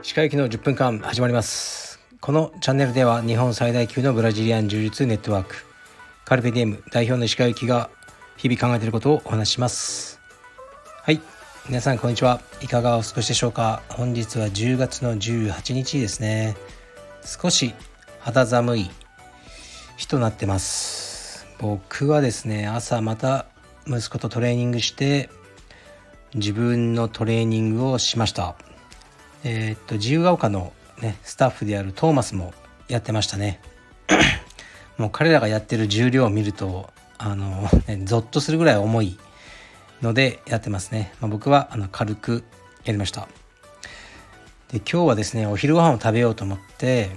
歯科行きの10分間始まります。このチャンネルでは日本最大級のブラジリアン柔術ネットワークカルペディエム代表の石川行きが日々考えていることをお話しします。はい。皆さんこんにちは。いかがお過ごしでしょうか？本日は10月の18日ですね。少し肌寒い日となってます。僕はですね朝また息子とトレーニングして自分のトレーニングをしました。えー、っと自由が丘のねスタッフであるトーマスもやってましたね。もう彼らがやってる重量を見るとあの、ね、ゾッとするぐらい重いのでやってますね、まあ、僕はあの軽くやりました。で今日はですねお昼ご飯を食べようと思って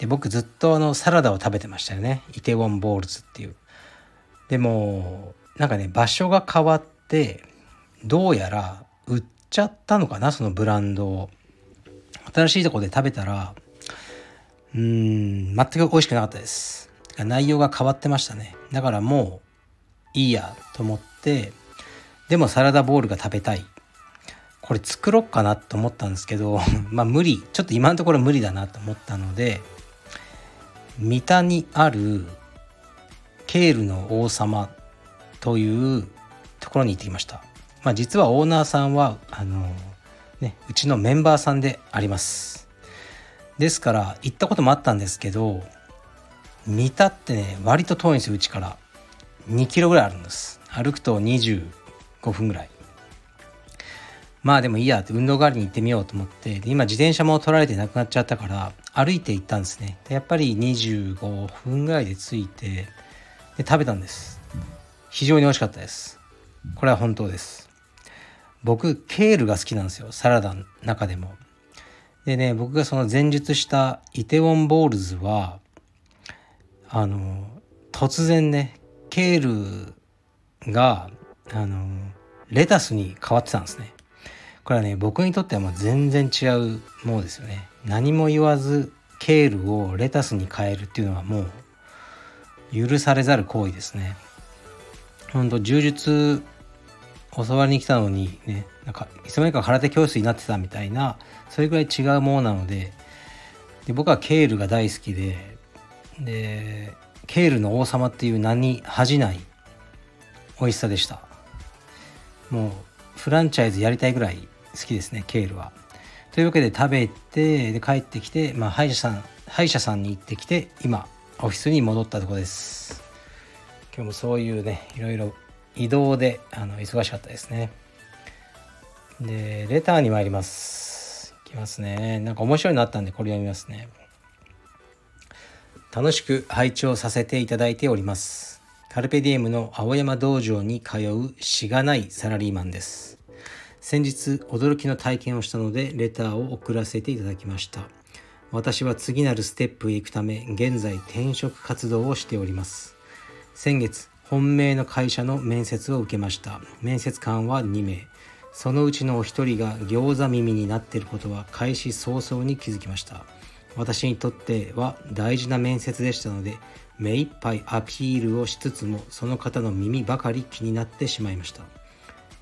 で僕ずっとあのサラダを食べてましたよね。イテウォンボールズっていう。でもなんかね場所が変わってどうやら売っちゃったのかなそのブランドを。新しいとこで食べたらうーん全く美味しくなかったです。内容が変わってましたね。だからもういいやと思ってでもサラダボールが食べたい。これ作ろっかなと思ったんですけど まあ無理。ちょっと今のところ無理だなと思ったので三田にあるケールの王様というところに行ってきました。まあ、実はオーナーさんはあの、ね、うちのメンバーさんであります。ですから行ったこともあったんですけど三田ってね割と遠いんですようちから。2キロぐらいあるんです。歩くと25分ぐらい。まあでもいいやって運動代わりに行ってみようと思って。今自転車も取られてなくなっちゃったから歩いて行ったんですね。でやっぱり25分ぐらいで着いてで食べたんです。非常に美味しかったです。これは本当です。僕ケールが好きなんですよ。サラダの中でも。でね僕がその前述したイテウォンボールズはあの突然ねケールがあのレタスに変わってたんですね。これはね僕にとってはもう全然違うものですよね。何も言わずケールをレタスに変えるっていうのはもう許されざる行為ですね。ほんと柔術教わりに来たのにねなんかいつの間にか空手教室になってたみたいなそれぐらい違うものなのでで僕はケールが大好きででケールの王様っていう名に恥じない美味しさでした。もうフランチャイズやりたいぐらい好きですねケールは。というわけで食べてで帰ってきて、まあ、歯医者さん歯医者さんに行ってきて今オフィスに戻ったとこです。今日もそういうねいろいろ移動であの忙しかったですね。でレターに参ります。いきますね。なんか面白いのあったんでこれ読みますね。楽しく拝聴させていただいております。カルペディエムの青山道場に通うしがないサラリーマンです。先日驚きの体験をしたのでレターを送らせていただきました。私は次なるステップへ行くため現在転職活動をしております。先月本命の会社の面接を受けました。面接官は2名。そのうちのお一人が餃子耳になっていることは開始早々に気づきました。私にとっては大事な面接でしたので目いっぱいアピールをしつつもその方の耳ばかり気になってしまいました。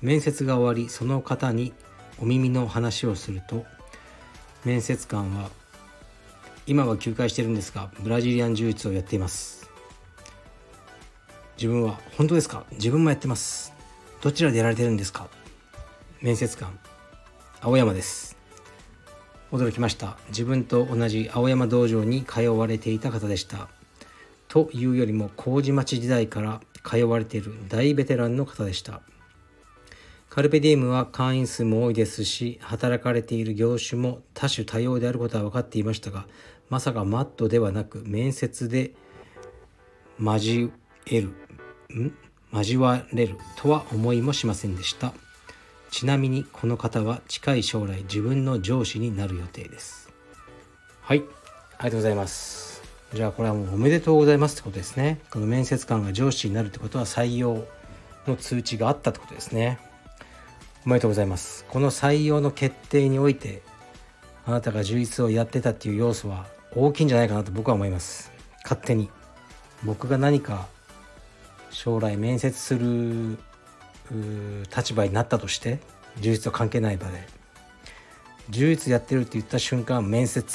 面接が終わりその方にお耳の話をすると面接官は今は休会してるんですがブラジリアン柔術をやっています。自分は本当ですか？自分もやってます。どちらでやられてるんですか？面接官青山です。驚きました。自分と同じ青山道場に通われていた方でした。というよりも麹町時代から通われている大ベテランの方でした。カルペディウムは会員数も多いですし働かれている業種も多種多様であることは分かっていましたがまさかマットではなく面接で交える交われるとは思いもしませんでした。ちなみにこの方は近い将来自分の上司になる予定です。はい。ありがとうございます。じゃあこれはもうおめでとうございますってことですね。この面接官が上司になるってことは採用の通知があったってことですね。おめでとうございます。この採用の決定においてあなたが充実をやってたっていう要素は大きいんじゃないかなと僕は思います。勝手に。僕が何か将来面接する立場になったとして充実と関係ない場で充実やってるって言った瞬間面接。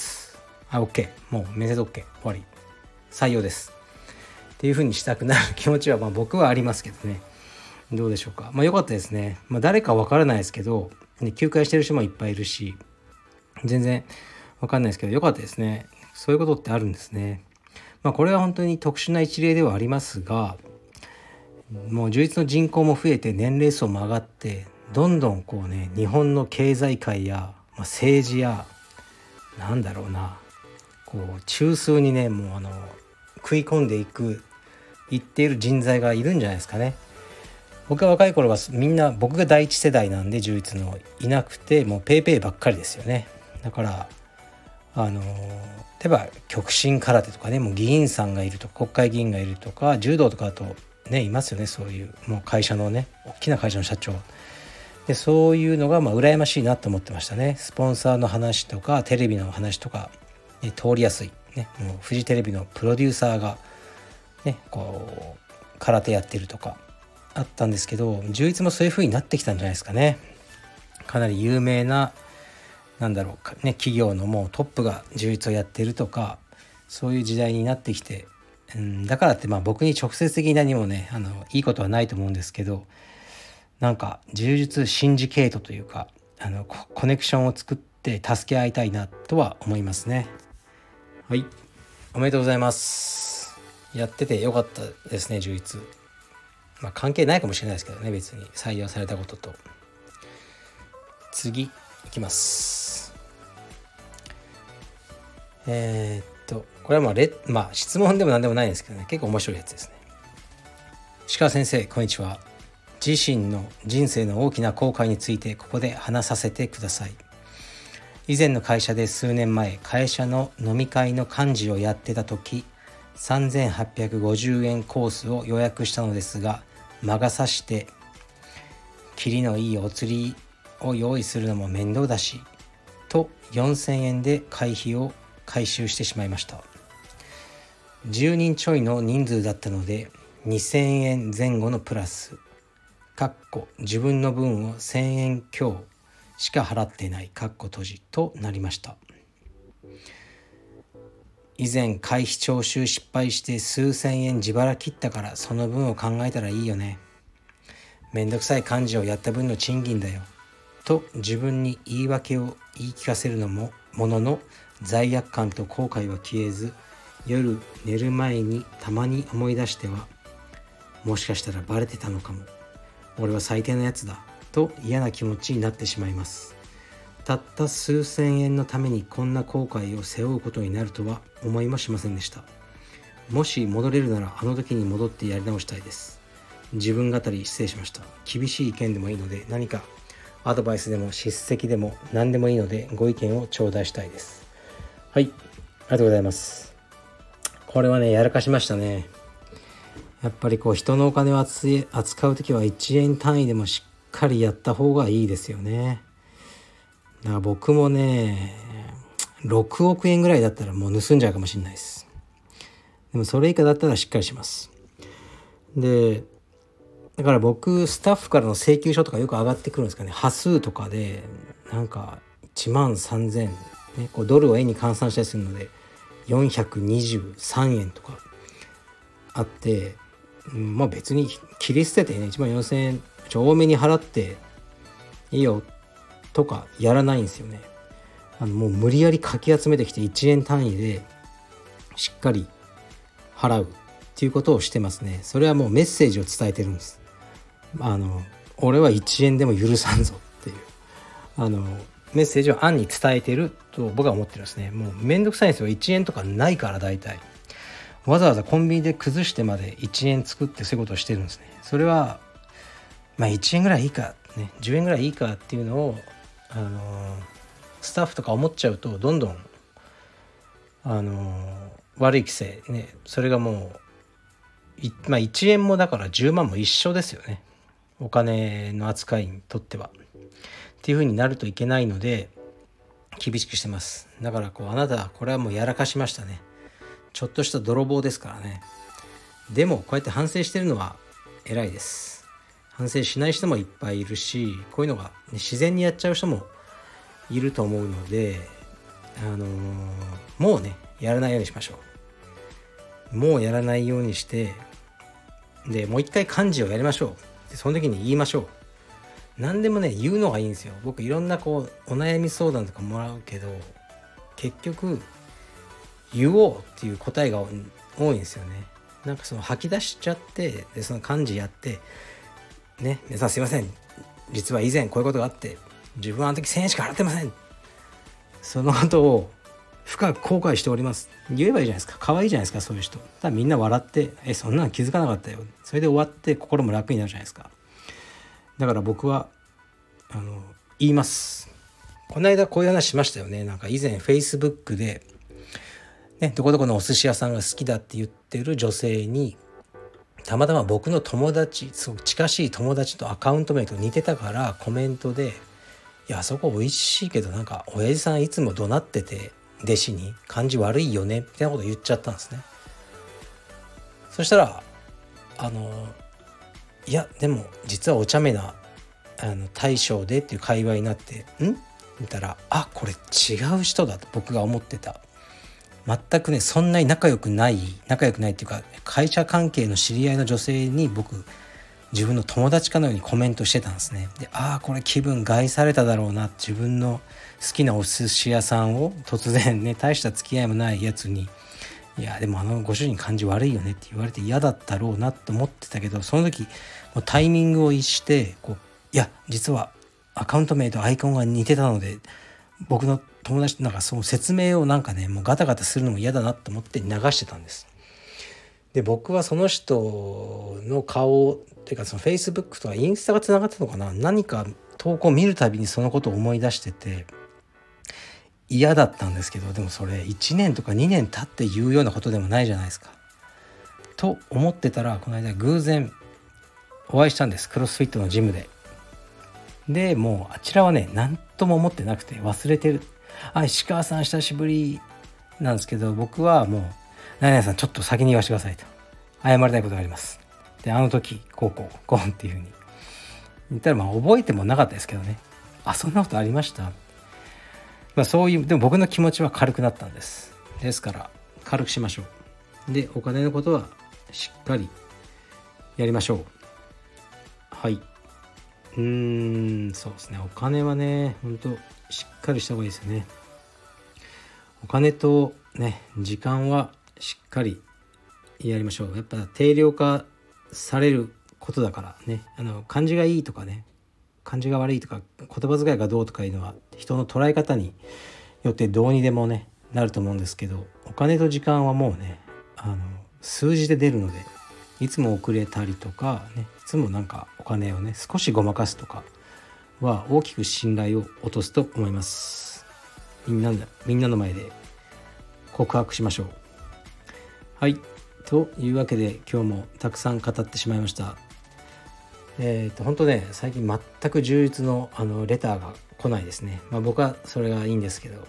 あ OK もう面接 OK 終わり。採用です。っていう風にしたくなる。気持ちはまあ僕はありますけどね。どうでしょうか。まあ良かったですね、まあ、誰かわからないですけど、ね、休会してる人もいっぱいいるし全然わかんないですけど良かったですね。そういうことってあるんですね。まあこれは本当に特殊な一例ではありますがもう充実の人口も増えて年齢層も上がってどんどんこうね日本の経済界や、まあ、政治やなんだろうなこう中枢にねもうあの食い込んでいくいっている人材がいるんじゃないですかね。僕が若い頃はみんな僕が第一世代なんで充実のいなくてもう paypay ばっかりですよねだからあの例えば極真空手とかねもう議員さんがいるとか国会議員がいるとか柔道とかだとねいますよねそういうもう会社のね大きな会社の社長。でそういうのがまあ羨ましいなと思ってましたね。スポンサーの話とかテレビの話とか、ね、通りやすい、ね、もうフジテレビのプロデューサーが、ね、こう空手やってるとかあったんですけど充実もそういう風になってきたんじゃないですかね。かなり有名ななんだろうかね企業のもうトップが充実をやってるとかそういう時代になってきてうん、だからってまあ僕に直接的に何もねあのいいことはないと思うんですけどなんか充実シンジケートというかあのコネクションを作って助け合いたいなとは思いますね。はい。おめでとうございます。やっててよかったですね充実まあ関係ないかもしれないですけどね別に。採用されたことと。次いきます。えー、とこれはまあレ、まあ、質問でも何でもないんですけどね。結構面白いやつですね。鹿先生こんにちは。自身の人生の大きな後悔についてここで話させてください。以前の会社で数年前会社の飲み会の幹事をやってた時3850円コースを予約したのですが魔が差してキリのいいお釣りを用意するのも面倒だしと4000円で会費を回収してしまいました。10人ちょいの人数だったので2000円前後のプラス。かっこ自分の分を1000円強しか払っていないかっこ閉じとなりました。以前会費徴収失敗して数千円自腹切ったからその分を考えたらいいよね。めんどくさい漢字をやった分の賃金だよ。と自分に言い訳を言い聞かせるのもものの罪悪感と後悔は消えず夜寝る前にたまに思い出してはもしかしたらバレてたのかも。俺は最低なやつだと嫌な気持ちになってしまいます。たった数千円のためにこんな後悔を背負うことになるとは思いもしませんでした。もし戻れるならあの時に戻ってやり直したいです。自分語り失礼しました。厳しい意見でもいいので何かアドバイスでも叱責でも何でもいいのでご意見を頂戴したいです。はい。ありがとうございます。これはねやらかしましたね。やっぱりこう人のお金を扱う時は1円単位でもしっかりやった方がいいですよね。だから僕もね6億円ぐらいだったらもう盗んじゃうかもしれないです。でもそれ以下だったらしっかりします。でだから僕スタッフからの請求書とかよく上がってくるんですかね。端数とかでなんか1万3000ね、こうドルを円に換算したりするので423円とかあって、うんまあ別に切り捨ててね1万4000円ちょ多めに払っていいよとかやらないんですよね。あのもう無理やりかき集めてきて1円単位でしっかり払うっていうことをしてますね。それはもうメッセージを伝えてるんです。あの俺は1円でも許さんぞっていうあのメッセージを暗に伝えてると僕は思ってるんですね。もうめんどくさいんですよ。1円とかないから大体。わざわざコンビニで崩してまで1円作ってそういうことをしてるんですね。それは、まあ1円ぐらいいいか、ね、10円ぐらいいいかっていうのを、あのー、スタッフとか思っちゃうとどんどん、あのー、悪い規制、ね、それがもう、まあ1円もだから10万も一緒ですよね。お金の扱いにとっては。っていう風になるといけないので厳しくしてます。だからこうあなたこれはもうやらかしましたね。ちょっとした泥棒ですからね。でもこうやって反省してるのは偉いです。反省しない人もいっぱいいるしこういうのが、ね、自然にやっちゃう人もいると思うのであのー、もうねやらないようにしましょう。もうやらないようにしてでもう一回漢字をやりましょう。でその時に言いましょう。何でもね言うのがいいんですよ。僕いろんなこうお悩み相談とかもらうけど結局言おうっていう答えが多いんですよね。なんかその吐き出しちゃってでその漢字やってね皆さんすいません。実は以前こういうことがあって自分はあの時1000円しか払ってません。そのことを深く後悔しております。言えばいいじゃないですか。可愛いじゃないですかそういう人。ただみんな笑ってえそんなの気づかなかったよそれで終わって心も楽になるじゃないですか。だから僕はあの言いますこの間こういう話しましたよねなんか以前 Facebook でね、どこどこのお寿司屋さんが好きだって言ってる女性にたまたま僕の友達すごく近しい友達とアカウント名と似てたからコメントで「いやあそこ美味しいけどなんか親父さんいつも怒鳴ってて弟子に感じ悪いよね」みたいなこと言っちゃったんですね。そしたらあのいやでも実はお茶目なあの大将でっていう会話になって「ん?」見たらあこれ違う人だと僕が思ってた全くねそんなに仲良くない仲良くないっていうか会社関係の知り合いの女性に僕自分の友達かのようにコメントしてたんですねでああこれ気分害されただろうな自分の好きなお寿司屋さんを突然ね大した付き合いもないやつにいやでもあのご主人感じ悪いよねって言われて嫌だったろうなと思ってたけどその時もうタイミングを逸してこういや実はアカウント名とアイコンが似てたので僕の友達なんかその説明をなんかねもうガタガタするのも嫌だなと思って流してたんです。で僕はその人の顔っていうかそのフェイスブックとかインスタがつながったのかな？何か投稿見るたびにそのことを思い出してて嫌だったんですけどでもそれ1年とか2年経って言うようなことでもないじゃないですか。と思ってたらこの間偶然お会いしたんです。クロスフィットのジムで。でもうあちらはね何とも思ってなくて忘れてる。あ石川さん久しぶり。なんですけど僕はもう何々さんちょっと先に言わせてくださいと。謝りたいことがあります。であの時こうこうこうっていうふうに。言ったらまあ覚えてもなかったですけどね。あそんなことありました？まあそういうでも僕の気持ちは軽くなったんです。ですから軽くしましょう。でお金のことはしっかりやりましょう。はい。うーんそうですね。お金はねほんとしっかりした方がいいですよね。お金とね時間はしっかりやりましょう。やっぱ定量化されることだからね。あの漢字がいいとかね。漢字が悪いとか言葉遣いがどうとかいうのは人の捉え方によってどうにでもねなると思うんですけどお金と時間はもうねあの数字で出るのでいつも遅れたりとかねいつもなんかお金をね少しごまかすとかは大きく信頼を落とすと思います。みんなみんなの前で告白しましょう。はい。というわけで今日もたくさん語ってしまいました。えっ、ー、と本当ね最近全く充実のあのレターが来ないですね。まあ僕はそれがいいんですけど。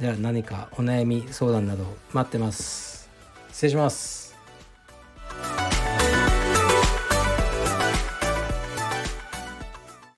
じゃあ何かお悩み相談など待ってます。失礼します。